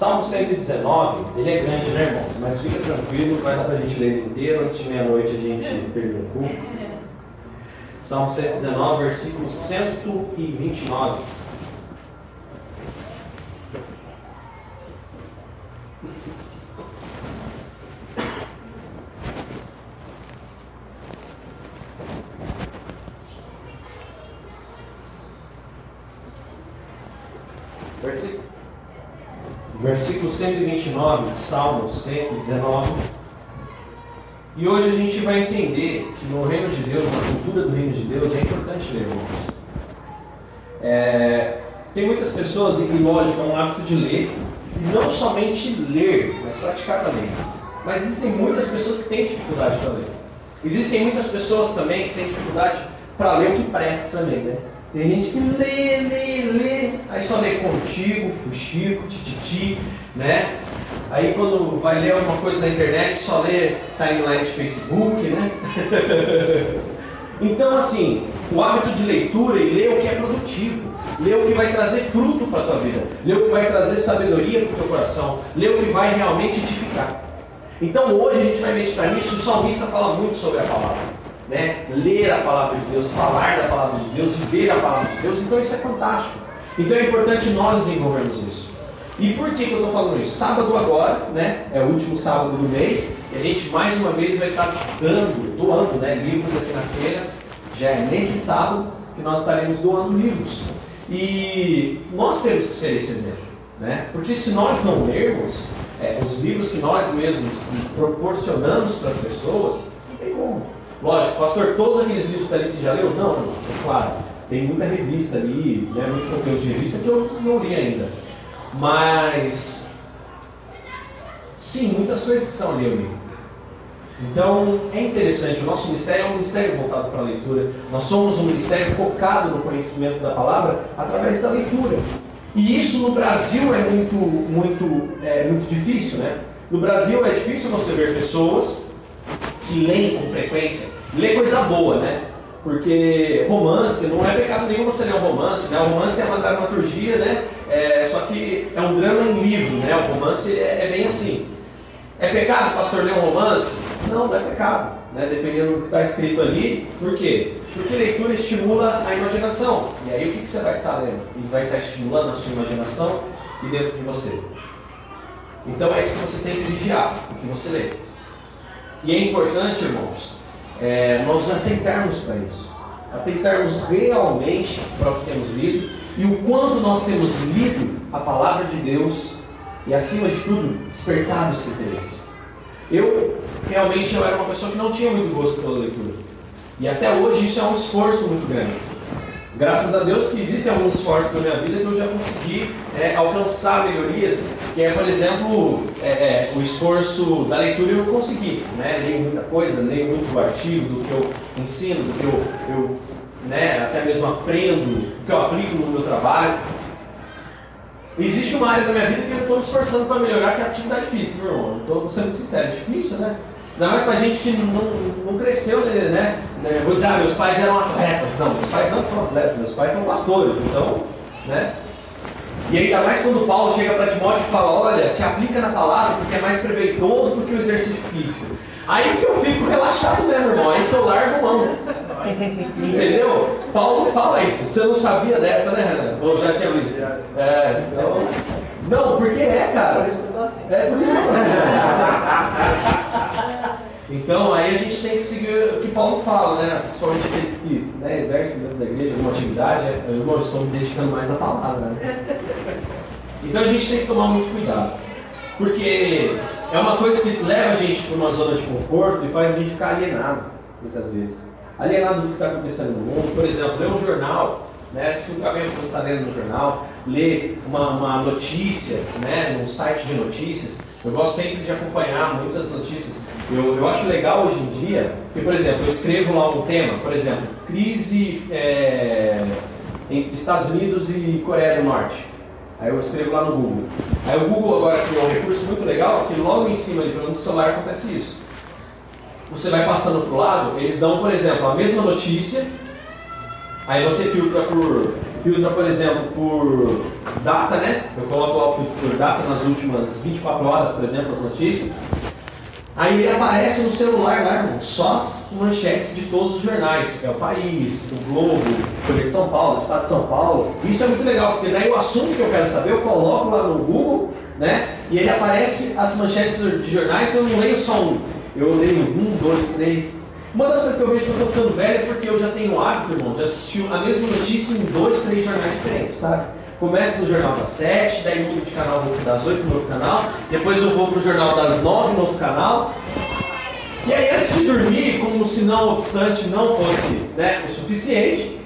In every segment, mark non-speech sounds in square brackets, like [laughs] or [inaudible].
Salmo 119, ele é grande, né, irmão? Mas fica tranquilo, vai dar para a gente ler inteiro. Antes de meia-noite a gente termina o culto. Salmo 119, versículo 129. Versículo, versículo 129 de Salmo 119. E hoje a gente vai entender que no reino de Deus, na cultura do reino de Deus, é importante ler, irmãos. É, tem muitas pessoas, e lógico, é um hábito de ler, e não somente ler, mas praticar também. Mas existem muitas pessoas que têm dificuldade para ler. Existem muitas pessoas também que têm dificuldade para ler o que presta também, né? Tem gente que lê, lê, lê, aí só lê contigo, fuxico, tititi, né? Aí quando vai ler alguma coisa na internet, só lê timeline de Facebook, né? [laughs] então assim, o hábito de leitura e ler o que é produtivo, ler o que vai trazer fruto para a tua vida, ler o que vai trazer sabedoria para o teu coração, ler o que vai realmente edificar. Então hoje a gente vai meditar nisso, o salmista fala muito sobre a palavra né? ler a palavra de Deus, falar da palavra de Deus, ver a palavra de Deus. Então isso é fantástico. Então é importante nós desenvolvermos isso. E por que, que eu estou falando isso? Sábado agora, né? É o último sábado do mês, e a gente mais uma vez vai estar dando, doando né, livros aqui na feira. Já é nesse sábado que nós estaremos doando livros. E nós temos que ser esse exemplo. Né? Porque se nós não lermos é, os livros que nós mesmos proporcionamos para as pessoas, não tem como. Lógico, pastor, todos aqueles livros que está ali você já leu? Não, é claro. Tem muita revista ali, né, muito conteúdo de revista que eu não li ainda. Mas, sim, muitas coisas que são ali. Então, é interessante, o nosso ministério é um ministério voltado para a leitura. Nós somos um ministério focado no conhecimento da palavra através da leitura. E isso no Brasil é muito, muito, é, muito difícil, né? No Brasil é difícil você ver pessoas que leem com frequência, lê coisa boa, né? Porque romance não é pecado nenhum você ler um romance, né? O romance é uma dramaturgia, né? É, só que é um drama em livro, né? O romance é, é bem assim. É pecado pastor ler um romance? Não, não é pecado, né? Dependendo do que está escrito ali. Por quê? Porque leitura estimula a imaginação. E aí o que, que você vai estar tá lendo? E vai estar tá estimulando a sua imaginação e dentro de você. Então é isso que você tem que vigiar, o que você lê. E é importante, irmãos, é, nós atentarmos para isso. Atentarmos realmente para o que temos lido e o quanto nós temos lido a palavra de Deus e, acima de tudo, despertado esse interesse. Eu, realmente, eu era uma pessoa que não tinha muito gosto pela leitura. E até hoje isso é um esforço muito grande. Graças a Deus que existem alguns esforços na minha vida que eu já consegui é, alcançar melhorias, que é, por exemplo, é, é, o esforço da leitura eu consegui. Né? Leio muita coisa, leio muito artigo do que eu ensino, do que eu, eu né, até mesmo aprendo, do que eu aplico no meu trabalho. Existe uma área da minha vida que eu estou me esforçando para melhorar, que é a atividade física, meu irmão. Estou sendo sincero, é difícil, né? Ainda mais pra gente que não, não cresceu, né? né? Vou dizer, ah, meus pais eram atletas. Não, meus pais não são atletas, meus pais são pastores, então, né? E ainda mais quando Paulo chega para Timóteo e fala, olha, se aplica na palavra porque é mais proveitoso do que o exercício físico. Aí que eu fico relaxado mesmo, irmão, aí que eu largo mão. Entendeu? Paulo fala isso. Você não sabia dessa, né, Renan? Ou já tinha visto? É, então. Não, porque é, cara. Por isso que eu tô assim. É por isso que eu tô assim. [laughs] Então aí a gente tem que seguir o que Paulo fala, né? Principalmente aqueles que né, exercem dentro da igreja uma atividade, eu não estou me dedicando mais à palavra. Né? [laughs] Então a gente tem que tomar muito cuidado. Porque é uma coisa que leva a gente para uma zona de conforto e faz a gente ficar alienado, muitas vezes. Alienado do que está acontecendo no mundo. Por exemplo, ler um jornal, né? Se o cabelo você está lendo no jornal, ler uma, uma notícia, né? num site de notícias. Eu gosto sempre de acompanhar muitas notícias eu, eu acho legal hoje em dia que, por exemplo, eu escrevo lá um tema, por exemplo, crise é, entre Estados Unidos e Coreia do Norte. Aí eu escrevo lá no Google. Aí o Google agora criou um recurso muito legal que logo em cima de no celular acontece isso. Você vai passando para o lado, eles dão, por exemplo, a mesma notícia, aí você filtra por filtra, por exemplo, por data, né? Eu coloco lá por data nas últimas 24 horas, por exemplo, as notícias. Aí ele aparece no celular lá, irmão, só as manchetes de todos os jornais. É o País, o Globo, Folha de São Paulo, Estado de São Paulo. Isso é muito legal, porque daí o assunto que eu quero saber, eu coloco lá no Google, né? E ele aparece as manchetes de jornais, eu não leio só um. Eu leio um, dois, três. Uma das coisas que eu vejo que eu estou ficando velho é porque eu já tenho o hábito, irmão, de assistir a mesma notícia em dois, três jornais diferentes, sabe? Começo no jornal das 7, daí mudo de canal, vou das 8 no outro canal, depois eu vou pro jornal das 9 no outro canal. E aí antes de dormir, como se não obstante não fosse né, o suficiente,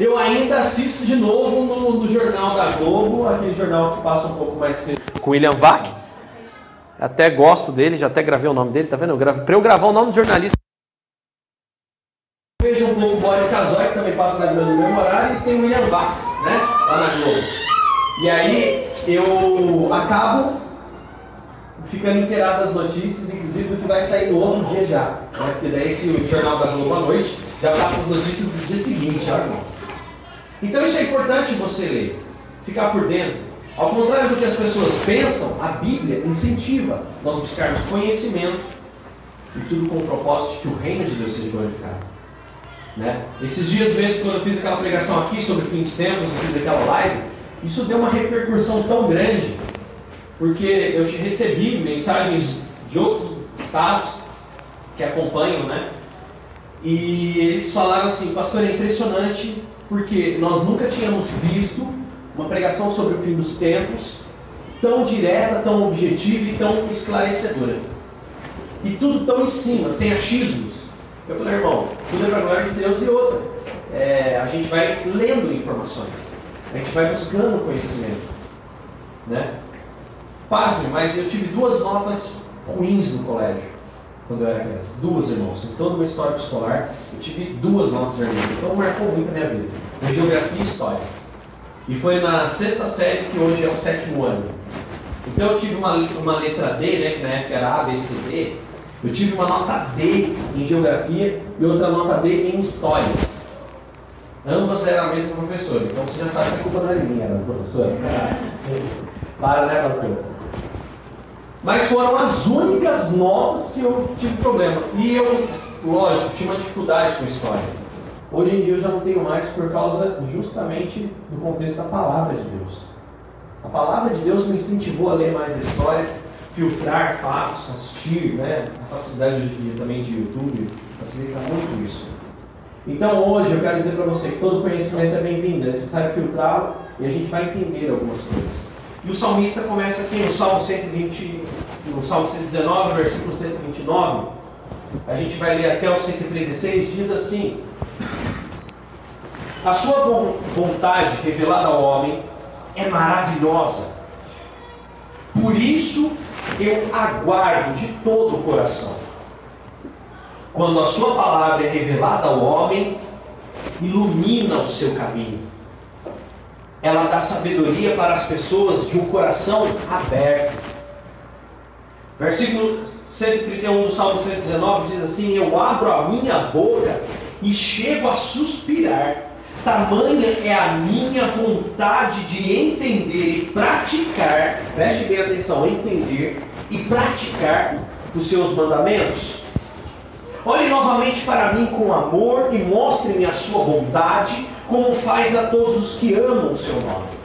eu ainda assisto de novo no, no, jornal da Globo, aquele jornal que passa um pouco mais cedo. Com William Vac. Até gosto dele, já até gravei o nome dele, tá vendo? Para eu gravar o nome do jornalista. Veja um pouco o Boris Casoy, que também passa na no mesmo horário, e tem o William Vac né? Lá na Globo. E aí eu acabo ficando inteirado das notícias, inclusive do que vai sair no outro dia já. Né? Porque daí esse jornal da Globo à noite já passa as notícias do dia seguinte, irmãos. Então isso é importante você ler, ficar por dentro. Ao contrário do que as pessoas pensam, a Bíblia incentiva nós buscarmos conhecimento e tudo com o propósito de que o reino de Deus seja glorificado. Né? Esses dias mesmo, quando eu fiz aquela pregação aqui sobre fim dos tempos, fiz aquela live, isso deu uma repercussão tão grande, porque eu recebi mensagens de outros estados que acompanham, né? E eles falaram assim, pastor, é impressionante, porque nós nunca tínhamos visto uma pregação sobre o fim dos tempos tão direta, tão objetiva e tão esclarecedora. E tudo tão em cima, sem achismos. Eu falei, irmão, tudo é para a glória de Deus e outra. É, a gente vai lendo informações, a gente vai buscando conhecimento. Né? Pasme, mas eu tive duas notas ruins no colégio, quando eu era criança. Duas, irmãos. Em toda uma história escolar, eu tive duas notas vermelhas. Então marcou muito a minha vida. Em geografia e história. E foi na sexta série, que hoje é o sétimo ano. Então eu tive uma, uma letra D, né, que na época era A, B, C, D, eu tive uma nota D em geografia e outra nota D em história. Ambas eram a mesma professora. Então você já sabe que a culpa não era minha, era da professora. [laughs] Para, né, pastor? Mas foram as únicas notas que eu tive problema. E eu, lógico, tinha uma dificuldade com história. Hoje em dia eu já não tenho mais por causa justamente do contexto da palavra de Deus. A palavra de Deus me incentivou a ler mais a história filtrar fatos, assistir, né? A facilidade de, também de YouTube facilita muito isso. Então hoje eu quero dizer para você que todo conhecimento é bem-vindo, é necessário filtrá-lo e a gente vai entender algumas coisas. E o salmista começa aqui no Salmo 120, no Salmo 119, versículo 129. A gente vai ler até o 136, diz assim: A sua vontade revelada ao homem é maravilhosa. Por isso eu aguardo de todo o coração. Quando a sua palavra é revelada ao homem, ilumina o seu caminho. Ela dá sabedoria para as pessoas de um coração aberto. Versículo 131 do Salmo 119 diz assim: Eu abro a minha boca e chego a suspirar Tamanha é a minha vontade de entender e praticar, preste bem atenção, entender e praticar os seus mandamentos. Olhe novamente para mim com amor e mostre-me a sua vontade, como faz a todos os que amam o seu nome.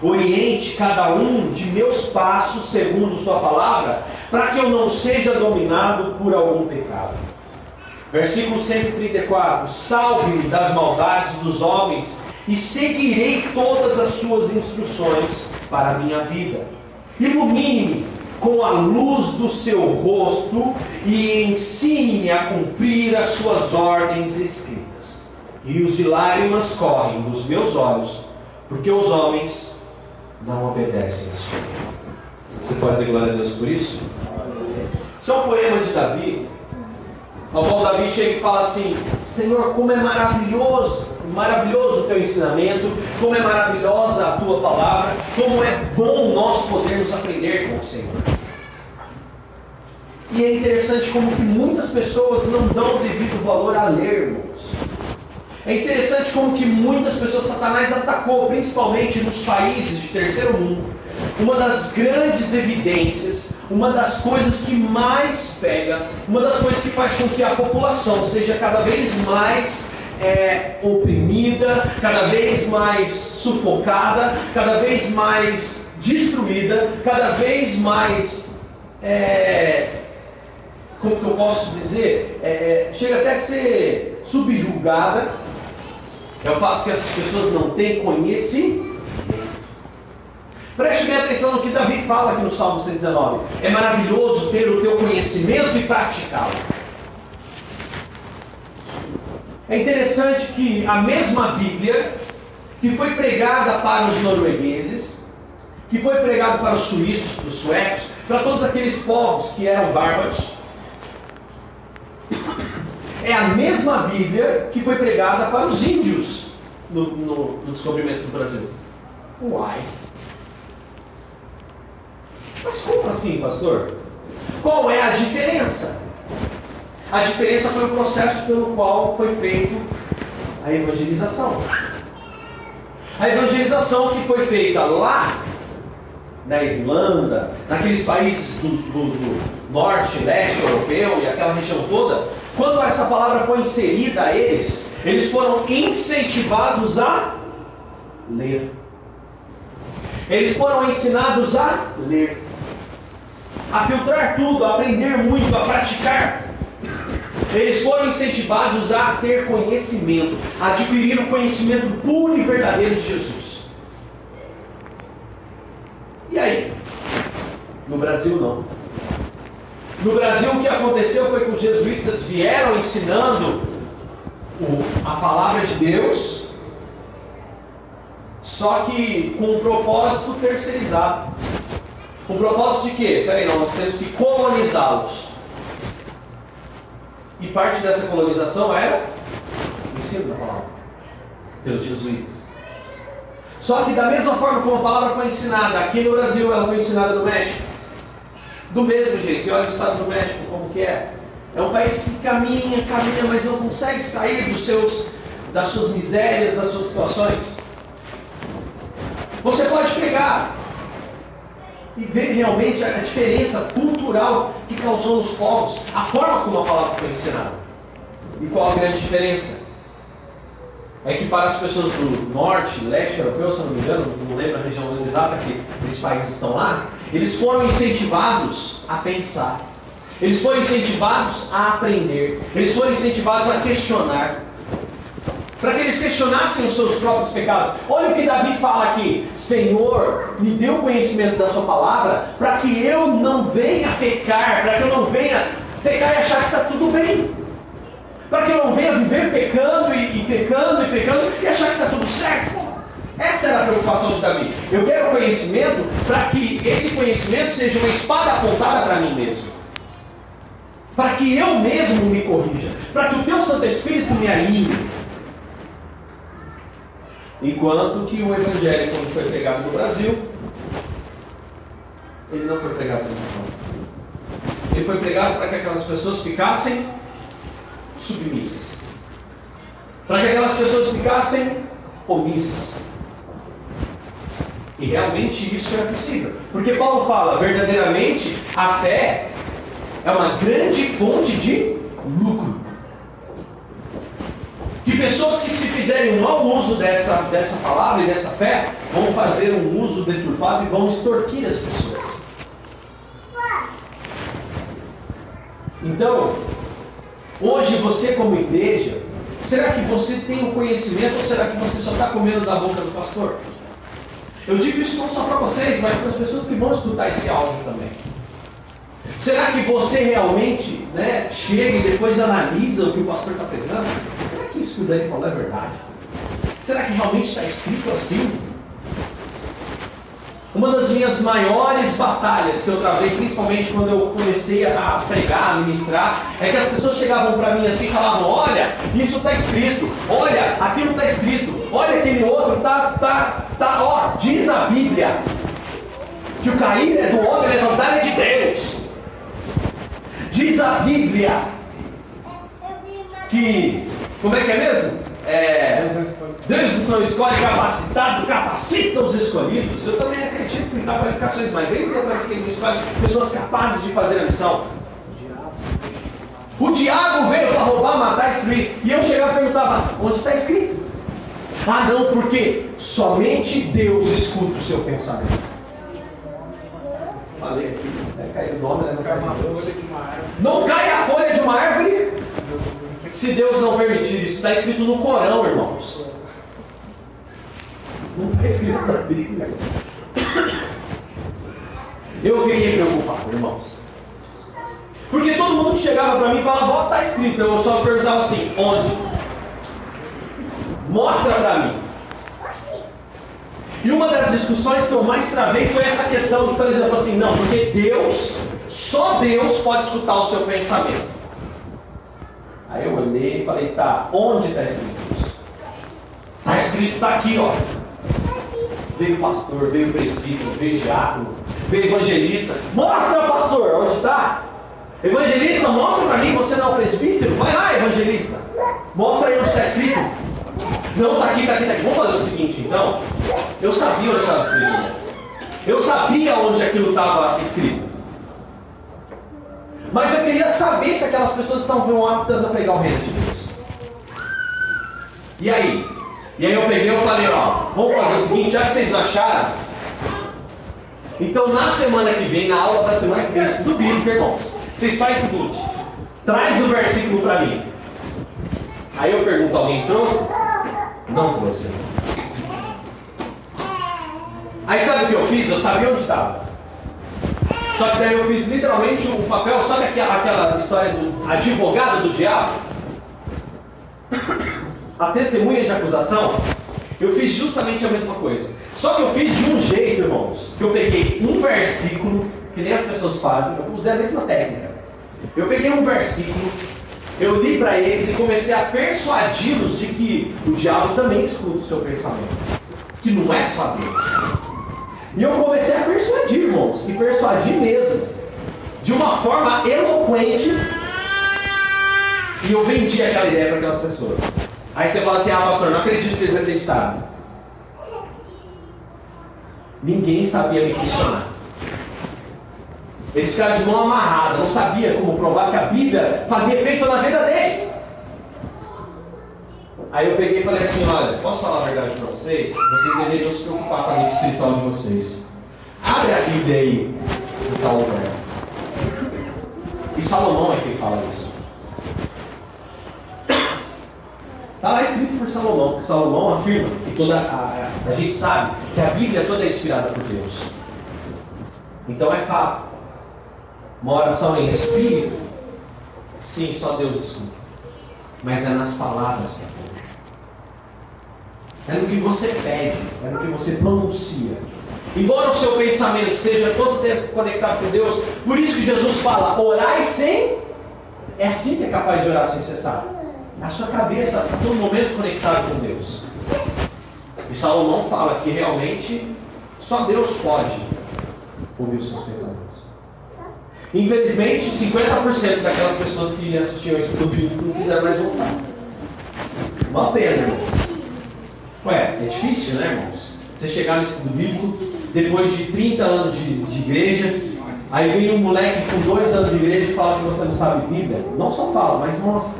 Oriente cada um de meus passos segundo Sua palavra, para que eu não seja dominado por algum pecado. Versículo 134: Salve-me das maldades dos homens e seguirei todas as suas instruções para a minha vida. Ilumine-me com a luz do seu rosto e ensine-me a cumprir as suas ordens escritas. Rios de lágrimas correm dos meus olhos, porque os homens não obedecem a sua. Você pode dizer glória a Deus por isso? Isso é um poema de Davi ao qual Davi chega e fala assim: Senhor, como é maravilhoso, maravilhoso o teu ensinamento, como é maravilhosa a tua palavra, como é bom nós podermos aprender com o Senhor. E é interessante como que muitas pessoas não dão devido valor a ler, irmãos. É interessante como que muitas pessoas Satanás atacou, principalmente nos países de terceiro mundo. Uma das grandes evidências, uma das coisas que mais pega, uma das coisas que faz com que a população seja cada vez mais é, oprimida, cada vez mais sufocada, cada vez mais destruída, cada vez mais é, como que eu posso dizer, é, é, chega até a ser subjulgada, é o fato que as pessoas não têm conhecimento. Preste bem atenção no que Davi fala aqui no Salmo 119. É maravilhoso ter o teu conhecimento e praticá-lo. É interessante que a mesma Bíblia, que foi pregada para os noruegueses, que foi pregada para os suíços, para os suecos, para todos aqueles povos que eram bárbaros, é a mesma Bíblia que foi pregada para os índios no, no, no descobrimento do Brasil. Uai! Mas como assim, pastor? Qual é a diferença? A diferença foi o processo pelo qual foi feito a evangelização. A evangelização que foi feita lá na Irlanda, naqueles países do, do, do norte, leste europeu e aquela região toda, quando essa palavra foi inserida a eles, eles foram incentivados a ler. Eles foram ensinados a ler, a filtrar tudo, a aprender muito, a praticar. Eles foram incentivados a ter conhecimento, a adquirir o conhecimento puro e verdadeiro de Jesus. E aí? No Brasil, não. No Brasil, o que aconteceu foi que os jesuítas vieram ensinando a palavra de Deus, só que com um propósito terceirizado. O propósito de quê? Peraí, nós temos que colonizá-los. E parte dessa colonização era o ensino da palavra pelos jesuítas. Só que da mesma forma como a palavra foi ensinada aqui no Brasil, ela foi ensinada no México. Do mesmo jeito, e olha o Estado do México como que é. É um país que caminha, caminha, mas não consegue sair dos seus, das suas misérias, das suas situações. Você pode pegar e ver realmente a diferença cultural que causou nos povos, a forma como a palavra foi ensinada. E qual a grande diferença? É que para as pessoas do norte, leste europeu, se não me engano, não lembro a região exata que esses países estão lá, eles foram incentivados a pensar. Eles foram incentivados a aprender. Eles foram incentivados a questionar. Para que eles questionassem os seus próprios pecados. Olha o que Davi fala aqui: Senhor, me o conhecimento da Sua palavra, para que eu não venha pecar, para que eu não venha pecar e achar que está tudo bem. Para que eu não venha viver pecando e, e pecando e pecando e achar que está tudo certo. Essa era a preocupação de Davi. Eu quero conhecimento para que esse conhecimento seja uma espada apontada para mim mesmo. Para que eu mesmo me corrija. Para que o teu Santo Espírito me alinhe. Enquanto que o Evangelho, quando foi pregado no Brasil, ele não foi pregado dessa forma. Ele foi pregado para que aquelas pessoas ficassem submissas. Para que aquelas pessoas ficassem omissas. E realmente isso é possível. Porque Paulo fala, verdadeiramente, a fé é uma grande fonte de lucro. Que pessoas que se fizerem um mau uso dessa, dessa palavra e dessa fé vão fazer um uso deturpado e vão extorquir as pessoas. Então, hoje você como igreja, será que você tem o conhecimento ou será que você só está comendo da boca do pastor? Eu digo isso não só para vocês, mas para as pessoas que vão escutar esse áudio também. Será que você realmente né, chega e depois analisa o que o pastor está pregando? Que o Dani falou é verdade? Será que realmente está escrito assim? Uma das minhas maiores batalhas que eu travei, principalmente quando eu comecei a pregar, a ministrar, é que as pessoas chegavam para mim assim e falavam: Olha, isso está escrito, olha, aquilo está escrito, olha aquele outro, tá, tá, tá, ó, diz a Bíblia que o cair é do homem, levantar é de Deus. Diz a Bíblia que, como é que é mesmo? é, Deus não escolhe capacitado, capacita os escolhidos. Eu também acredito em qualificações, mas vem dizer para mim que ele não escolhe pessoas capazes de fazer a missão. O diabo veio para roubar, matar, destruir. E eu chegava e perguntava: onde está escrito? Ah, não, porque somente Deus escuta o seu pensamento. Falei aqui, vai cair o nome, né? Não cai uma folha de uma árvore. Não cai a folha de uma árvore se Deus não permitir isso. Está escrito no Corão, irmãos. Não está escrito na Bíblia. Eu fiquei preocupado, irmãos. Porque todo mundo que chegava para mim falava, ó, está escrito. Eu só perguntava assim, onde? Mostra para mim. E uma das discussões que eu mais travei foi essa questão por exemplo, assim, não, porque Deus, só Deus pode escutar o seu pensamento. Aí eu olhei e falei, tá, onde está escrito isso? Está escrito, está aqui, ó. Veio pastor, veio presbítero, veio diácono, veio evangelista. Mostra, pastor, onde está? Evangelista, mostra para mim, você não é o presbítero? Vai lá, evangelista. Mostra aí onde está escrito. Não, está aqui, está aqui, está aqui. Vamos fazer o seguinte, então. Eu sabia onde estava escrito. Eu sabia onde aquilo estava escrito. Mas eu queria saber se aquelas pessoas estavam aptas a pegar o reino de Deus. E aí? E aí eu peguei e falei, ó, vamos fazer o seguinte, já que vocês acharam, então na semana que vem, na aula da semana que vem, do bíblico, irmãos, vocês fazem o seguinte, traz o versículo para mim. Aí eu pergunto, alguém trouxe? Não trouxe. Aí sabe o que eu fiz? Eu sabia onde estava. Só que daí eu fiz literalmente o papel, sabe aquela, aquela história do advogado do diabo? A testemunha de acusação? Eu fiz justamente a mesma coisa. Só que eu fiz de um jeito, irmãos, que eu peguei um versículo, que nem as pessoas fazem, eu usei a mesma técnica. Eu peguei um versículo, eu li para eles e comecei a persuadi-los de que o diabo também escuta o seu pensamento. Que não é só Deus. E eu comecei a persuadir, irmãos, e persuadir mesmo, de uma forma eloquente, e eu vendi aquela ideia para aquelas pessoas. Aí você fala assim: ah, pastor, não acredito que eles acreditaram. Ninguém sabia me questionar. Eles ficaram de mão amarrada, não sabia como provar que a Bíblia fazia efeito na vida deles. Aí eu peguei e falei assim, olha, posso falar a verdade para vocês? Vocês deveriam se preocupar com a vida espiritual de vocês. Abre a Bíblia aí, no tal lugar. E Salomão é quem fala isso. Está lá escrito por Salomão, que Salomão afirma, que toda a, a, a gente sabe que a Bíblia toda é inspirada por Deus. Então é fato. Uma oração em espírito, sim, só Deus escuta. Mas é nas palavras que no que você pede, é no que você pronuncia. Embora o seu pensamento esteja todo tempo conectado com Deus, por isso que Jesus fala: orai sem. É assim que é capaz de orar sem cessar. A sua cabeça está todo momento conectada com Deus. E Salomão fala que realmente só Deus pode ouvir os seus pensamentos. Infelizmente, 50% daquelas pessoas que assistiam isso do vídeo não quiseram mais voltar. Uma pena. Ué, é difícil, né, irmãos? Você chegar no estudo bíblico, depois de 30 anos de, de igreja, aí vem um moleque com dois anos de igreja e fala que você não sabe Bíblia. Não só fala, mas mostra.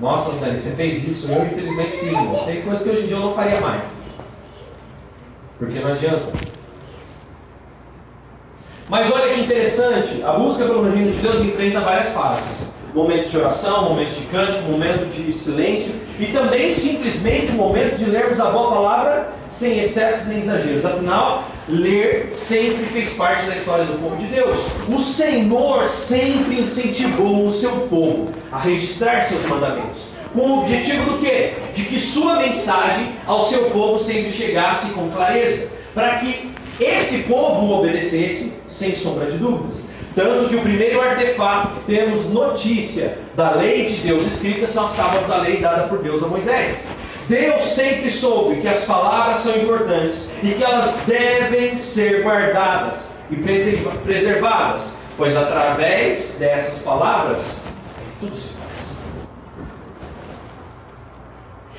Nossa, Dani, você fez isso, eu infelizmente fiz. Irmão. Tem coisas que hoje em dia eu não faria mais. Porque não adianta. Mas olha que interessante, a busca pelo reino de Deus enfrenta várias fases momentos de oração, momentos de cântico, momento de silêncio e também simplesmente o momento de lermos a boa palavra sem excessos nem exageros. Afinal, ler sempre fez parte da história do povo de Deus. O Senhor sempre incentivou o seu povo a registrar seus mandamentos. Com o objetivo do quê? De que sua mensagem ao seu povo sempre chegasse com clareza, para que esse povo obedecesse sem sombra de dúvidas. Tanto que o primeiro artefato que temos notícia da lei de Deus escrita são as tábuas da lei dada por Deus a Moisés. Deus sempre soube que as palavras são importantes e que elas devem ser guardadas e preservadas, pois através dessas palavras tudo se faz.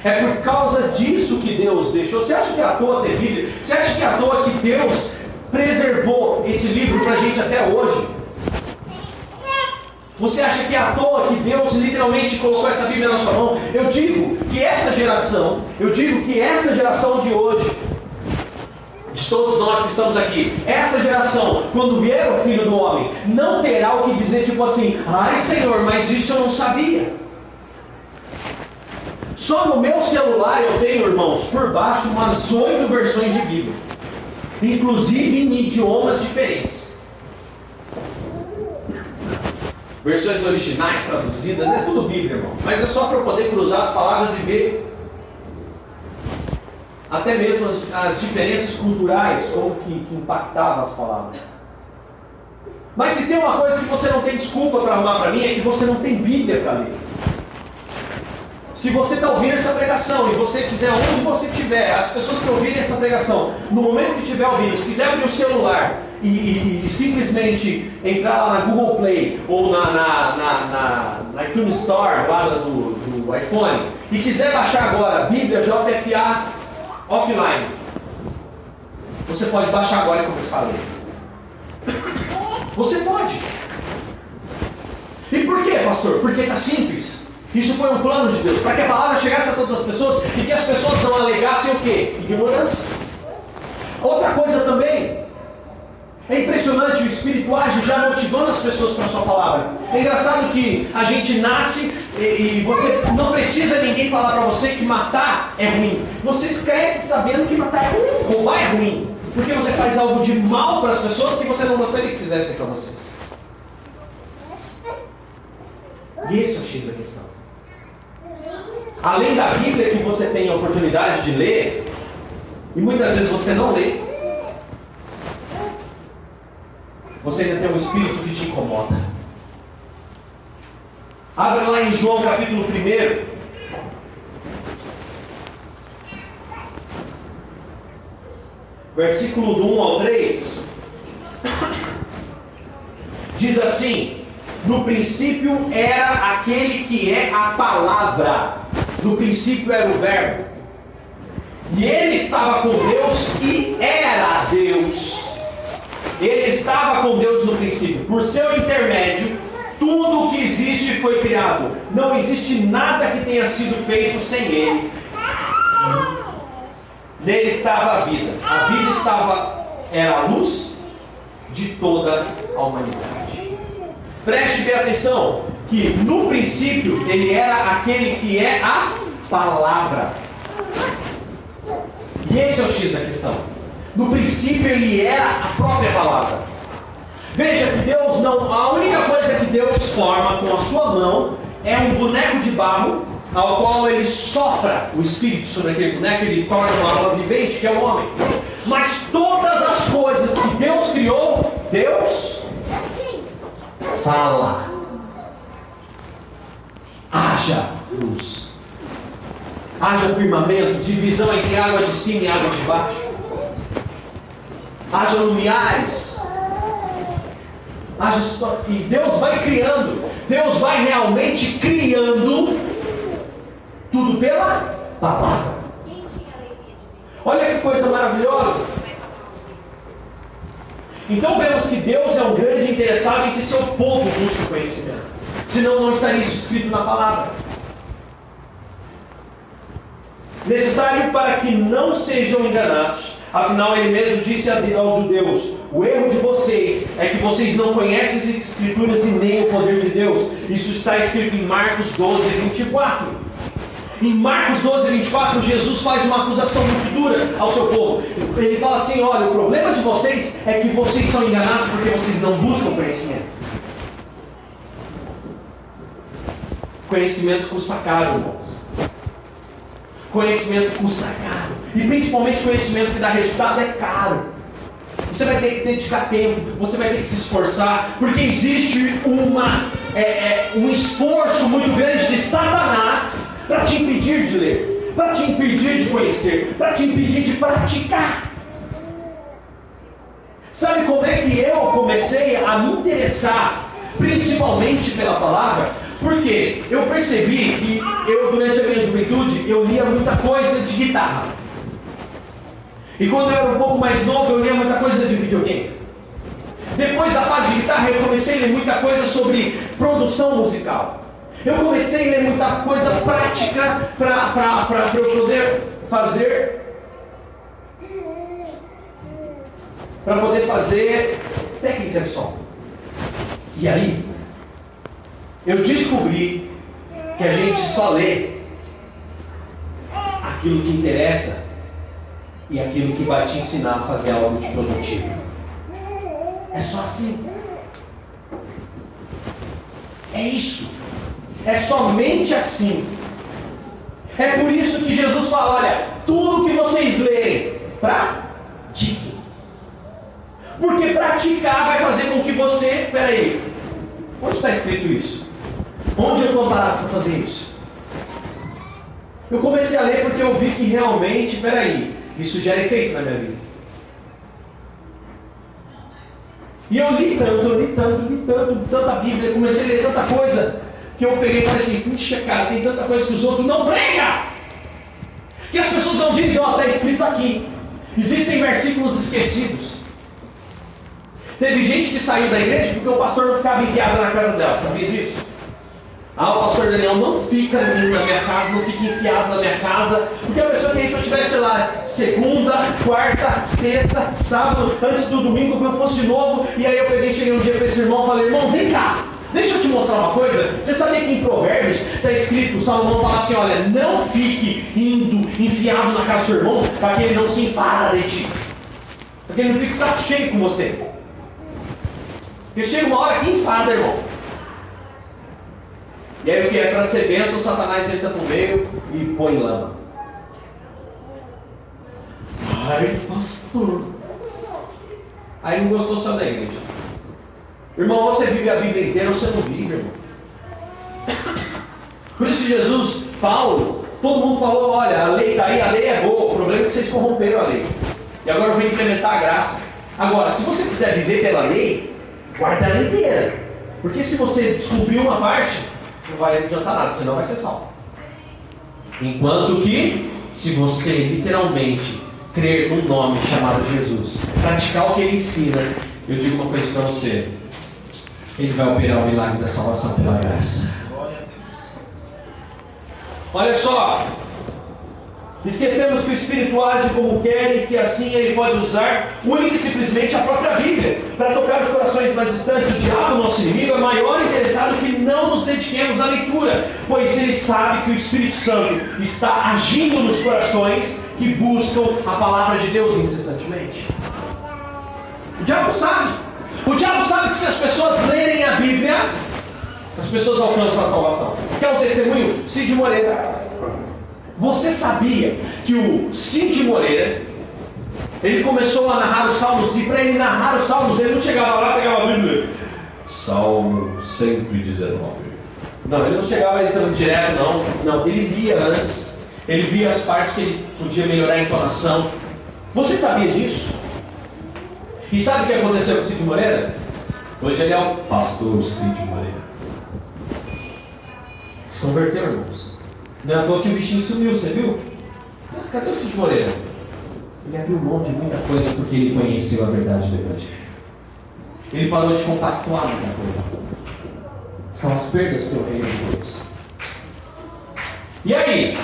É por causa disso que Deus deixou. Você acha que é à toa ter Bíblia? Você acha que é à toa que Deus preservou esse livro para a gente até hoje? Você acha que é à toa que Deus literalmente colocou essa Bíblia na sua mão? Eu digo que essa geração, eu digo que essa geração de hoje, de todos nós que estamos aqui, essa geração, quando vier o Filho do Homem, não terá o que dizer, tipo assim, ai Senhor, mas isso eu não sabia. Só no meu celular eu tenho, irmãos, por baixo umas oito versões de Bíblia, inclusive em idiomas diferentes. Versões originais traduzidas, é tudo Bíblia, irmão. Mas é só para eu poder cruzar as palavras e ver até mesmo as, as diferenças culturais, como que, que impactavam as palavras. Mas se tem uma coisa que você não tem desculpa para arrumar para mim, é que você não tem Bíblia para ler. Se você está ouvindo essa pregação e você quiser, onde você estiver, as pessoas que ouvirem essa pregação, no momento que estiver ouvindo, se quiser abrir o celular e, e, e, simplesmente entrar lá na Google Play ou na, na, na, na, iTunes Store lá do, do iPhone e quiser baixar agora Bíblia JFA offline, você pode baixar agora e começar a ler. Você pode. E por quê, pastor? Porque está simples. Isso foi um plano de Deus, para que a palavra chegasse a todas as pessoas e que as pessoas não alegassem o quê? Ignorância. Outra coisa também, é impressionante o Espírito age já motivando as pessoas para a sua palavra. É engraçado que a gente nasce e, e você não precisa ninguém falar para você que matar é ruim. Você cresce sabendo que matar é ruim, roubar é ruim. Porque você faz algo de mal para as pessoas que você não gostaria que fizessem para você. E esse é o X da questão além da Bíblia que você tem a oportunidade de ler, e muitas vezes você não lê, você ainda tem um espírito que te incomoda. Abra lá em João capítulo 1. Versículo do 1 ao 3. Diz assim: No princípio era aquele que é a palavra no princípio era o Verbo. E ele estava com Deus e era Deus. Ele estava com Deus no princípio. Por seu intermédio, tudo o que existe foi criado. Não existe nada que tenha sido feito sem ele. Nele estava a vida. A vida estava era a luz de toda a humanidade. Preste bem atenção que no princípio ele era aquele que é a palavra. E esse é o X da questão. No princípio ele era a própria palavra. Veja que Deus não. A única coisa que Deus forma com a sua mão é um boneco de barro ao qual ele sopra o espírito sobre aquele boneco, ele torna uma alma vivente, que é o homem. Mas todas as coisas que Deus criou, Deus fala haja luz. Haja firmamento, divisão entre águas de cima e águas de baixo. Haja lumiares. Haja e Deus vai criando. Deus vai realmente criando tudo pela palavra. Olha que coisa maravilhosa. Então vemos que Deus é um grande interessado em que seu povo busque conhecimento senão não estaria isso escrito na palavra. Necessário para que não sejam enganados. Afinal, ele mesmo disse aos judeus: O erro de vocês é que vocês não conhecem as Escrituras e nem o poder de Deus. Isso está escrito em Marcos 12, 24. Em Marcos 12, 24, Jesus faz uma acusação muito dura ao seu povo. Ele fala assim: Olha, o problema de vocês é que vocês são enganados porque vocês não buscam conhecimento. Conhecimento custa caro, irmãos. Conhecimento custa caro. E principalmente conhecimento que dá resultado é caro. Você vai ter que dedicar tempo, você vai ter que se esforçar, porque existe uma, é, é, um esforço muito grande de Satanás para te impedir de ler, para te impedir de conhecer, para te impedir de praticar. Sabe como é que eu comecei a me interessar, principalmente pela palavra? Por quê? Eu percebi que eu, durante a minha juventude, eu lia muita coisa de guitarra. E quando eu era um pouco mais novo, eu lia muita coisa de videogame. Depois da fase de guitarra, eu comecei a ler muita coisa sobre produção musical. Eu comecei a ler muita coisa prática para eu poder fazer. Para poder fazer técnica de som. E aí, eu descobri que a gente só lê aquilo que interessa e aquilo que vai te ensinar a fazer algo de produtivo. É só assim. É isso. É somente assim. É por isso que Jesus fala: olha, tudo que vocês lerem, pratiquem. Porque praticar vai fazer com que você. Peraí, onde está escrito isso? Onde eu estou parado para fazer isso? Eu comecei a ler porque eu vi que realmente, peraí, isso gera efeito na minha vida. E eu li tanto, eu li tanto, li tanto, tanta Bíblia, comecei a ler tanta coisa, que eu peguei e falei assim, puxa cara, tem tanta coisa que os outros não pregam. Que as pessoas não dizem, ó, está escrito aqui. Existem versículos esquecidos. Teve gente que saiu da igreja porque o pastor não ficava enfiado na casa dela, sabia disso? Ah, o pastor Daniel não fica na minha casa, não fica enfiado na minha casa, porque a pessoa queria que eu estivesse lá segunda, quarta, sexta, sábado, antes do domingo, que eu fosse de novo, e aí eu peguei, cheguei um dia para esse irmão e falei, irmão, vem cá, deixa eu te mostrar uma coisa. Você sabia que em Provérbios está escrito, Salomão fala assim, olha, não fique indo enfiado na casa do seu irmão, para que ele não se enfada de ti. Para que ele não fique saco cheio com você. Porque chega uma hora que enfada, irmão. E aí o que é para ser bênção, Satanás entra no meio e põe lama. Ai, pastor. Aí não gostou só da igreja. Irmão, você vive a Bíblia inteira ou você não vive, irmão? Por isso que Jesus, Paulo, todo mundo falou, olha, a lei está aí, a lei é boa, o problema é que vocês corromperam a lei. E agora eu vou implementar a graça. Agora, se você quiser viver pela lei, guarda a lei inteira. Porque se você descobrir uma parte, não vai adiantar nada, senão vai ser salvo. Enquanto que, se você literalmente crer num nome chamado Jesus, praticar o que ele ensina, eu digo uma coisa para você: ele vai operar o milagre da salvação pela graça. Olha só, Esquecemos que o Espírito age como quer e que assim ele pode usar única e simplesmente a própria Bíblia para tocar os corações mais distantes. O diabo, nosso inimigo, é maior interessado que não nos dediquemos à leitura, pois ele sabe que o Espírito Santo está agindo nos corações que buscam a palavra de Deus incessantemente. O diabo sabe. O diabo sabe que se as pessoas lerem a Bíblia, as pessoas alcançam a salvação. Quer um testemunho? Cid Moreira. Você sabia que o Cid Moreira, ele começou a narrar os salmos, e para ele narrar os salmos, ele não chegava lá, pegava a Bíblia. Salmo 119. Não, ele não chegava entrando direto, não. Não, ele lia antes. Ele via as partes que ele podia melhorar a entonação. Você sabia disso? E sabe o que aconteceu com o Cid Moreira? Hoje ele é o pastor Cid Moreira. Se converteu, irmãos. Não é à toa que o bichinho sumiu, você viu? Mas cadê o Cid Moreira? Ele abriu mão de muita coisa porque ele conheceu a verdade do Evangelho. Ele parou de compactuar muita coisa. São as perdas pelo reino de Deus. E aí?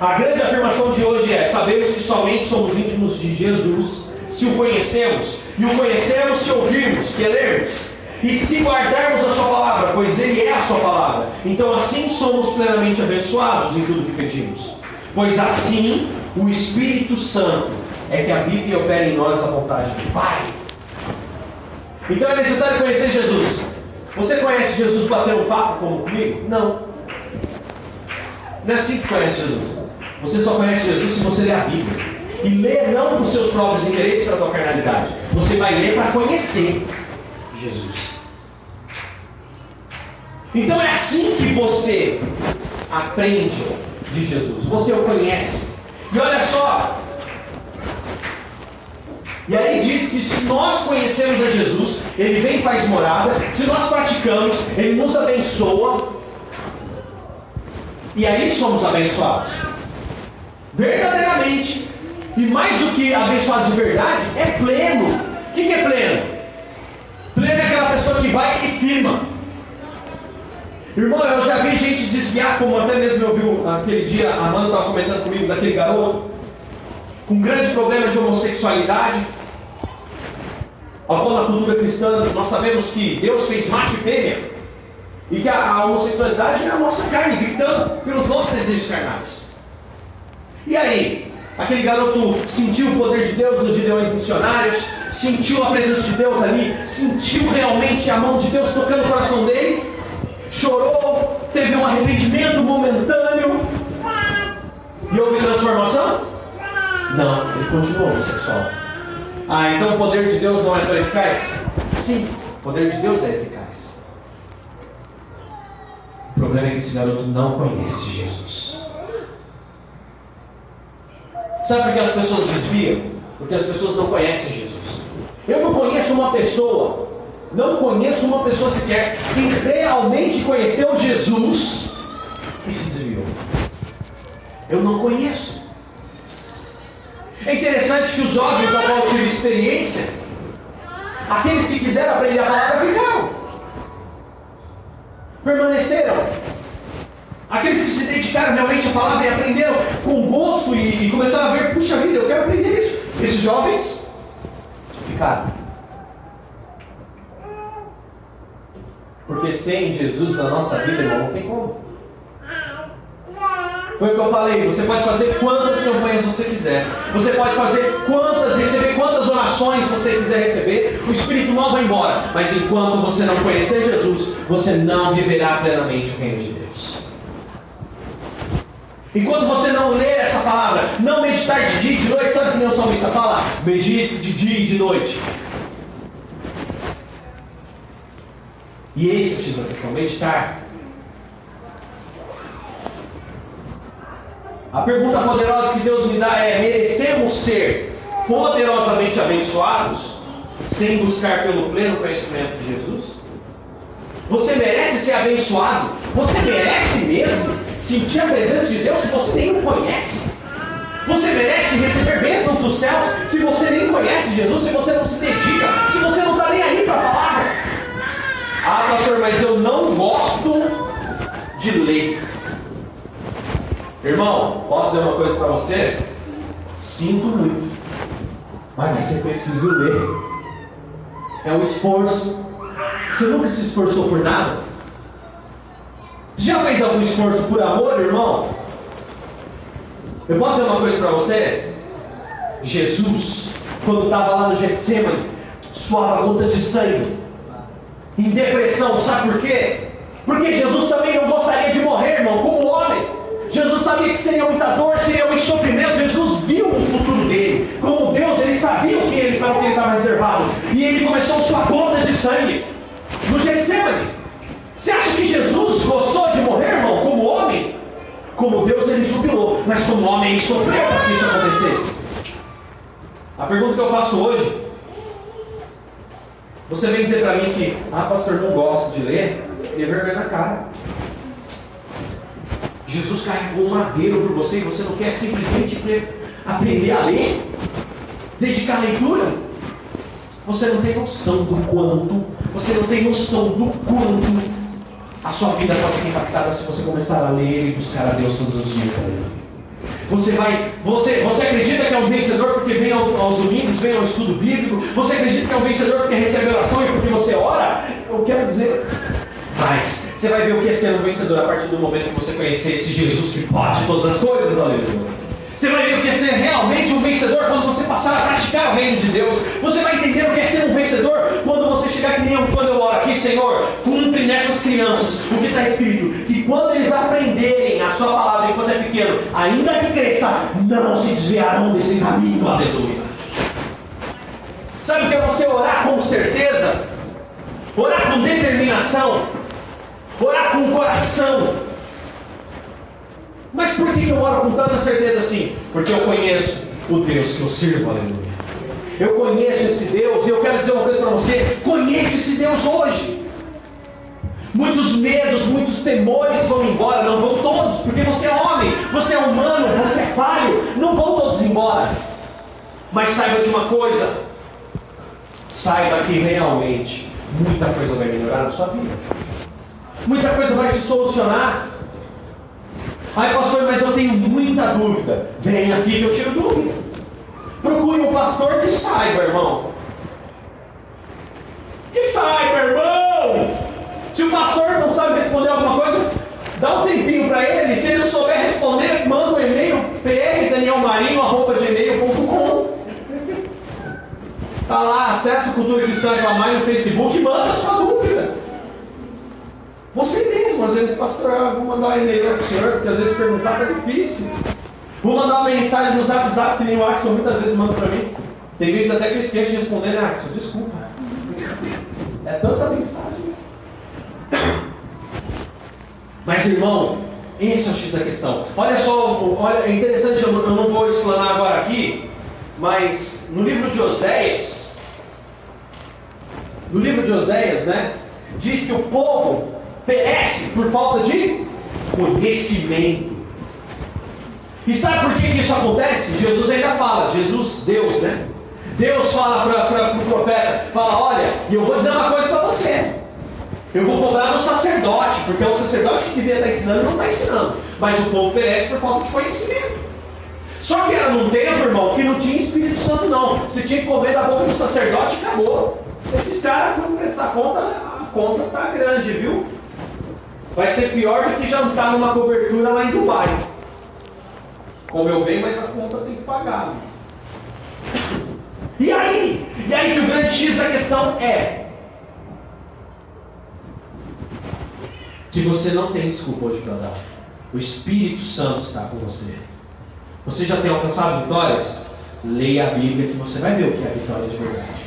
A grande afirmação de hoje é: sabemos que somente somos íntimos de Jesus se o conhecemos. E o conhecemos se ouvirmos, se lermos. E se guardarmos a Sua palavra, pois Ele é a Sua palavra, então assim somos plenamente abençoados em tudo que pedimos. Pois assim o Espírito Santo é que habita e opera em nós a vontade do Pai. Então é necessário conhecer Jesus. Você conhece Jesus batendo um papo como comigo? Não. Não é assim que conhece Jesus. Você só conhece Jesus se você ler a Bíblia. E ler não para os seus próprios interesses, para a tua carnalidade. Você vai ler para conhecer Jesus. Então é assim que você aprende de Jesus. Você o conhece. E olha só. E aí diz que se nós conhecemos a Jesus, Ele vem e faz morada, se nós praticamos, Ele nos abençoa, e aí somos abençoados. Verdadeiramente. E mais do que abençoado de verdade, é pleno. O que é pleno? Pleno é aquela pessoa que vai e firma. Irmão, eu já vi gente desviar, como até mesmo eu vi aquele dia, a Amanda estava comentando comigo daquele garoto, com grandes problemas de homossexualidade. Ao na cultura cristã, nós sabemos que Deus fez macho e fêmea. E que a, a homossexualidade é a nossa carne, gritando pelos nossos desejos carnais. E aí? Aquele garoto sentiu o poder de Deus nos gideões missionários, sentiu a presença de Deus ali, sentiu realmente a mão de Deus tocando o coração dele, chorou, teve um arrependimento momentâneo e houve transformação? Não, ele continuou homossexual. Ah, então o poder de Deus não é tão eficaz? Sim, o poder de Deus é eficaz. O problema é que esse garoto não conhece Jesus. Sabe por que as pessoas desviam? Porque as pessoas não conhecem Jesus. Eu não conheço uma pessoa, não conheço uma pessoa sequer que realmente conheceu Jesus e se desviou. Eu não conheço. É interessante que os jovens, ao qual tive experiência, aqueles que quiseram aprender a palavra ficaram, permaneceram, Aqueles que se dedicaram realmente à palavra e aprenderam com gosto e, e começaram a ver, puxa vida, eu quero aprender isso. Esses jovens ficaram. Porque sem Jesus na nossa vida, irmão, não tem como. Foi o que eu falei, você pode fazer quantas campanhas você quiser. Você pode fazer quantas, receber quantas orações você quiser receber. O Espírito mal vai embora. Mas enquanto você não conhecer Jesus, você não viverá plenamente o reino de Deus. Enquanto você não ler essa palavra, não meditar de dia e de noite, sabe o que o salmista fala? Medite de dia e de noite. E esse é o X da questão, meditar. A pergunta poderosa que Deus me dá é: merecemos ser poderosamente abençoados sem buscar pelo pleno conhecimento de Jesus? Você merece ser abençoado? Você merece mesmo? sentir a presença de Deus se você nem o conhece? Você merece receber bênçãos dos céus se você nem conhece Jesus, se você não se dedica, se você não está nem aí para a palavra? Ah, pastor, mas eu não gosto de ler. Irmão, posso dizer uma coisa para você? Sinto muito, mas você precisa ler. É um esforço. Você nunca se esforçou por nada? Já fez algum esforço por amor, irmão? Eu posso dizer uma coisa para você? Jesus, quando estava lá no Getsemane, suava gotas de sangue, em depressão, sabe por quê? Porque Jesus também não gostaria de morrer, irmão, como homem. Jesus sabia que seria muita dor, seria muito sofrimento. Jesus viu o futuro dele. Como Deus, ele sabia o que ele estava reservado. E ele começou a suar gotas de sangue no Getsemane. Você acha que Jesus gostou de morrer, irmão, como homem? Como Deus ele jubilou, mas como homem ele sofreu para que isso acontecesse. A pergunta que eu faço hoje, você vem dizer para mim que, ah, pastor, não gosto de ler, e vergonha na cara. Jesus carregou um madeiro por você e você não quer simplesmente aprender a ler? Dedicar a leitura? Você não tem noção do quanto, você não tem noção do quanto a sua vida pode ser impactada se você começar a ler e buscar a Deus todos os dias. Você vai, você, você acredita que é um vencedor porque vem aos domingos, vem ao estudo bíblico? Você acredita que é um vencedor porque recebe oração e porque você ora? Eu quero dizer, mas você vai ver o que é ser um vencedor a partir do momento que você conhecer esse Jesus que pode todas as coisas, aleluia. Você vai ver o que é ser realmente um vencedor quando você passar a praticar o reino de Deus. Você vai entender o que é ser um vencedor quando você chegar que nem eu, quando eu oro aqui, Senhor, cumpre nessas crianças o que está escrito. Que quando eles aprenderem a sua palavra enquanto é pequeno, ainda que cresça, não se desviarão desse caminho. Aleluia. Sabe o que é você orar com certeza? Orar com determinação. Orar com coração mas por que eu oro com tanta certeza assim? Porque eu conheço o Deus que eu sirvo, aleluia. Eu conheço esse Deus e eu quero dizer uma coisa para você: conheça esse Deus hoje. Muitos medos, muitos temores vão embora, não vão todos, porque você é homem, você é humano, você é falho, não vão todos embora. Mas saiba de uma coisa: saiba que realmente muita coisa vai melhorar na sua vida, muita coisa vai se solucionar. Ai, pastor, mas eu tenho muita dúvida. Vem aqui que eu tiro dúvida. Procure um pastor que saiba, irmão. Que saiba, irmão. Se o pastor não sabe responder alguma coisa, dá um tempinho para ele. Se ele não souber responder, manda um e-mail prdanielmarinho.gmail.com Tá lá, acessa a Cultura Cristã de Lamai no Facebook e manda a sua dúvida. Você às vezes, pastor, eu vou mandar um e-mail para o senhor, porque às vezes perguntar tá difícil. Vou mandar uma mensagem no zap zap que nem o Axel muitas vezes manda para mim. Tem vezes até que eu esqueço de responder, né, Axel? Desculpa. É tanta mensagem. Mas, irmão, esse é o X da questão. Olha só, olha, é interessante, eu não vou explanar agora aqui, mas no livro de Oséias, no livro de Oséias, né, diz que o povo perece por falta de conhecimento. E sabe por que, que isso acontece? Jesus ainda fala, Jesus, Deus, né? Deus fala para o profeta, fala, olha, e eu vou dizer uma coisa para você. Eu vou cobrar do sacerdote, porque é o sacerdote que devia estar ensinando não está ensinando. Mas o povo perece por falta de conhecimento. Só que era num tempo, irmão, que não tinha Espírito Santo, não. Você tinha que comer da boca do sacerdote e acabou. Esses caras, quando prestar conta, a conta tá grande, viu? Vai ser pior do que jantar numa cobertura lá em Dubai. Comeu bem, mas a conta tem que pagar. E aí? E aí que o grande X da questão é: que você não tem desculpa hoje para dar. O Espírito Santo está com você. Você já tem alcançado vitórias? Leia a Bíblia que você vai ver o que é vitória de verdade.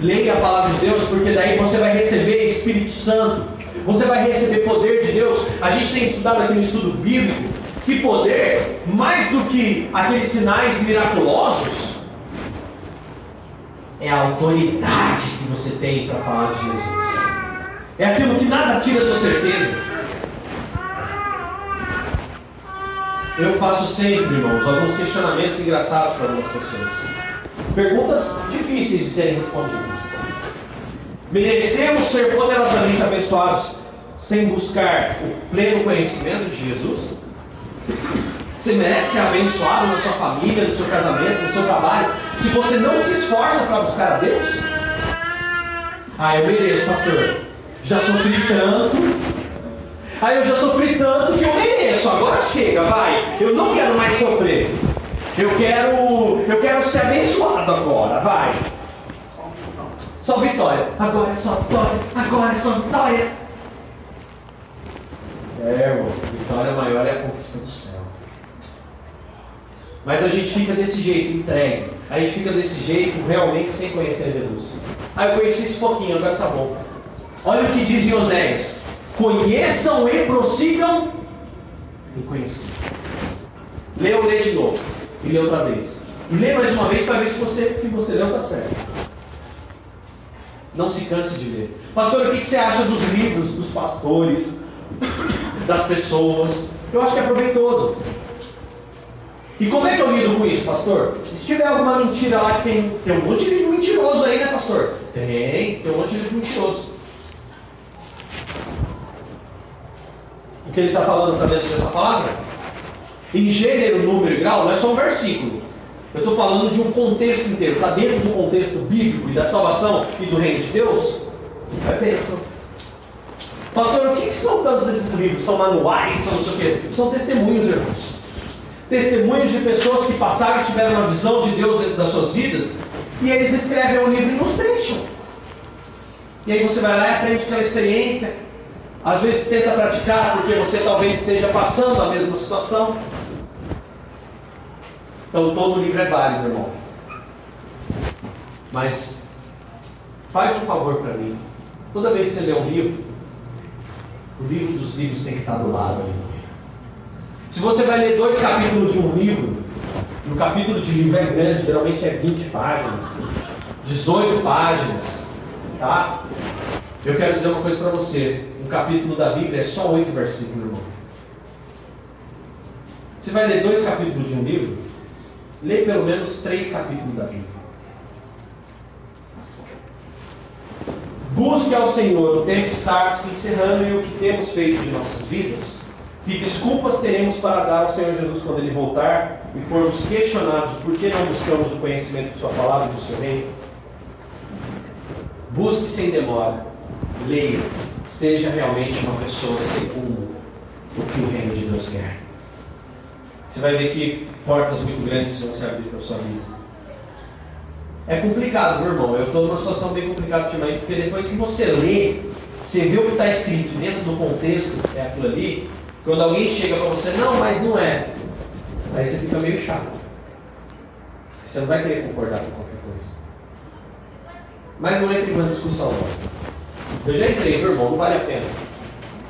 Leia a palavra de Deus, porque daí você vai receber Espírito Santo. Você vai receber poder de Deus. A gente tem estudado aqui no estudo bíblico que poder, mais do que aqueles sinais miraculosos, é a autoridade que você tem para falar de Jesus. É aquilo que nada tira a sua certeza. Eu faço sempre, irmãos, alguns questionamentos engraçados para algumas pessoas. Perguntas difíceis de serem respondidas. Merecemos ser poderosamente abençoados sem buscar o pleno conhecimento de Jesus? Você merece ser abençoado na sua família, no seu casamento, no seu trabalho, se você não se esforça para buscar a Deus? Ah, eu mereço, pastor. Já sofri tanto. Aí eu já sofri tanto que eu mereço. Agora chega, vai. Eu não quero mais sofrer. Eu quero, eu quero ser abençoado agora, vai. Só vitória. Agora é só vitória. Agora é só vitória. É, irmão. Vitória maior é a conquista do céu. Mas a gente fica desse jeito, entregue. A gente fica desse jeito, realmente, sem conhecer Jesus. Aí eu conheci esse pouquinho, agora tá bom. Olha o que diz em Oséias: Conheçam e prossigam em conhecer. Lê ou lê de novo. E lê outra vez. E lê mais uma vez para ver se você, que você leu está certo. Não se canse de ler. Pastor, o que você acha dos livros, dos pastores, das pessoas? Eu acho que é proveitoso. E como é que eu lido com isso, pastor? Se tiver alguma mentira lá que tem, tem um monte de livro mentiroso aí, né, pastor? Tem, tem um monte de livro mentiroso. o que ele está falando está dentro dessa palavra? Em gênero, número e grau não é só um versículo. Eu estou falando de um contexto inteiro. Está dentro do contexto bíblico e da salvação e do reino de Deus? É bênção. Pastor, o que, que são todos esses livros? São manuais? São não sei o quê? São testemunhos, irmãos. Testemunhos de pessoas que passaram e tiveram uma visão de Deus dentro das suas vidas. E eles escrevem um livro e nos deixam. E aí você vai lá e aprende aquela experiência às vezes tenta praticar porque você talvez esteja passando a mesma situação. Então todo livro é válido, irmão. Mas faz um favor para mim. Toda vez que você lê um livro, o livro dos livros tem que estar do lado. Se você vai ler dois capítulos de um livro, No capítulo de livro é grande, geralmente é 20 páginas, 18 páginas, tá? Eu quero dizer uma coisa para você. Um capítulo da Bíblia é só oito versículos, irmão. Você vai ler dois capítulos de um livro? Lê pelo menos três capítulos da Bíblia. Busque ao Senhor, o tempo está se encerrando e o que temos feito de nossas vidas. Que desculpas teremos para dar ao Senhor Jesus quando Ele voltar e formos questionados por que não buscamos o conhecimento de Sua palavra e do Seu reino? Busque sem demora, leia, seja realmente uma pessoa segundo o que o reino de Deus quer. Você vai ver que portas muito grandes vão se abrir para a sua vida. É complicado, meu irmão. Eu estou numa situação bem complicada ultimamente, porque depois que você lê, você vê o que está escrito dentro do contexto, é aquilo ali. Quando alguém chega para você, não, mas não é. Aí você fica meio chato. Você não vai querer concordar com qualquer coisa. Mas não entre em uma discussão não. Eu já entrei, meu irmão, não vale a pena.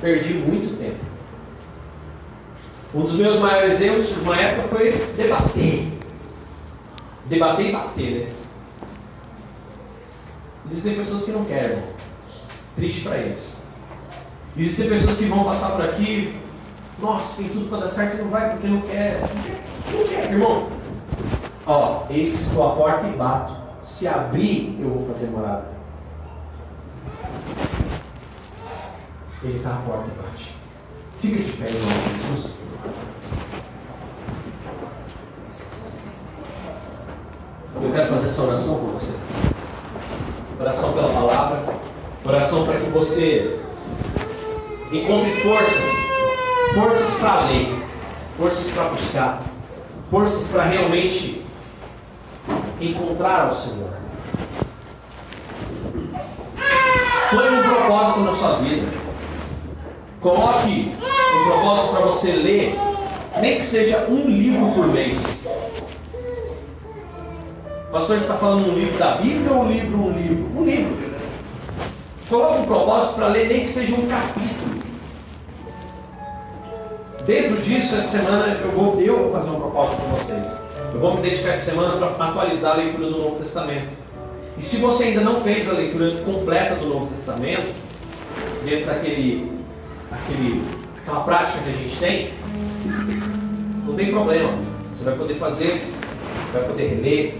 Perdi muito tempo. Um dos meus maiores erros, numa época, foi debater. Debater e bater, né? Existem pessoas que não querem. Triste para eles. Existem pessoas que vão passar por aqui. Nossa, tem tudo para dar certo e não vai porque não quer. Não quer, irmão. Ó, eis que estou à porta e bato. Se abrir, eu vou fazer morada. Ele está à porta e bate. Fica de pé de Jesus. Eu quero fazer essa oração com você. Oração pela palavra, oração para que você encontre forças, forças para ler, forças para buscar, forças para realmente encontrar o Senhor. Põe um propósito na sua vida. Coloque um propósito para você ler, nem que seja um livro por mês. O pastor está falando um livro da Bíblia ou um livro, um livro? Um livro. Coloque um propósito para ler, nem que seja um capítulo. Dentro disso, essa semana eu vou, eu vou fazer um propósito com vocês. Eu vou me dedicar essa semana para atualizar a leitura do Novo Testamento. E se você ainda não fez a leitura completa do Novo Testamento, dentro daquele, aquele, aquela prática que a gente tem, não tem problema. Você vai poder fazer, vai poder reler,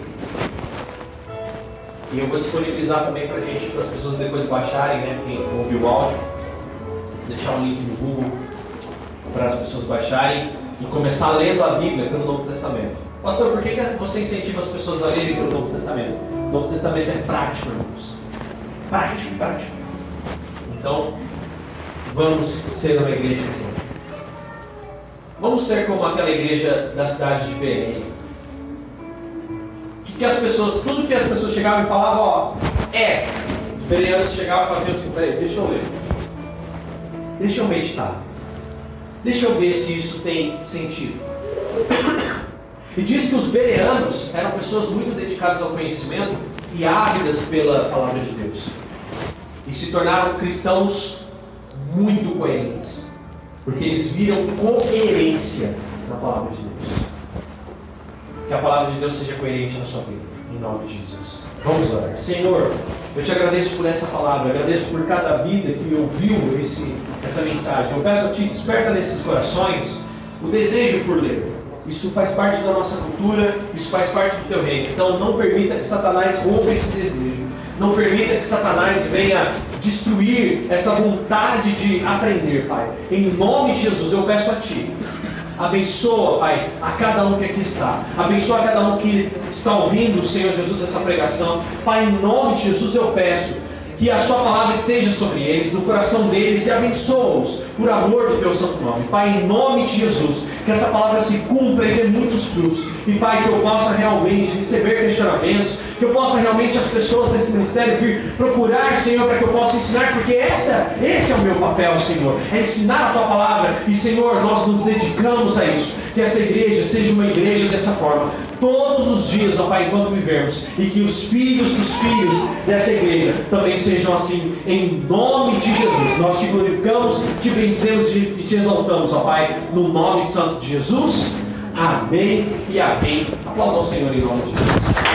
e eu vou disponibilizar também para gente, para as pessoas depois baixarem, né? Quem ouviu o áudio, deixar um link no Google para as pessoas baixarem e começar lendo a Bíblia pelo Novo Testamento. Pastor, por que, que você incentiva as pessoas a lerem pelo Novo Testamento? O Novo Testamento é prático, irmãos. Prático, prático. Então, vamos ser uma igreja assim. Vamos ser como aquela igreja da cidade de Belém que as pessoas, tudo que as pessoas chegavam e falavam, ó, é. Os bereanos chegavam e faziam assim, peraí, deixa eu ler. Deixa eu meditar. Deixa eu ver se isso tem sentido. E diz que os bereanos eram pessoas muito dedicadas ao conhecimento e ávidas pela palavra de Deus. E se tornaram cristãos muito coerentes. Porque eles viram coerência na palavra de Deus. Que a palavra de Deus seja coerente na sua vida. Em nome de Jesus. Vamos orar. Senhor, eu te agradeço por essa palavra, agradeço por cada vida que ouviu esse, essa mensagem. Eu peço a Ti, desperta nesses corações o desejo por ler. Isso faz parte da nossa cultura, isso faz parte do teu reino. Então não permita que Satanás roube esse desejo. Não permita que Satanás venha destruir essa vontade de aprender, Pai. Em nome de Jesus, eu peço a Ti Abençoa, Pai, a cada um que aqui está. Abençoa a cada um que está ouvindo, Senhor Jesus, essa pregação. Pai, em nome de Jesus eu peço que a Sua palavra esteja sobre eles, no coração deles e abençoa-os por amor do Teu santo nome. Pai, em nome de Jesus, que essa palavra se cumpra e dê muitos frutos. E Pai, que eu possa realmente receber questionamentos, que eu possa realmente as pessoas desse ministério vir procurar, Senhor, para que eu possa ensinar, porque essa, esse é o meu papel, Senhor, é ensinar a tua palavra. E Senhor, nós nos dedicamos a isso. Que essa igreja seja uma igreja dessa forma, todos os dias, ó Pai, enquanto vivermos, e que os filhos dos filhos dessa igreja também sejam assim, em nome de Jesus. Nós te glorificamos, te bendizemos e te exaltamos, ó Pai, no nome santo de Jesus. Amém e amém. Aplauda ao Senhor em nome de Jesus.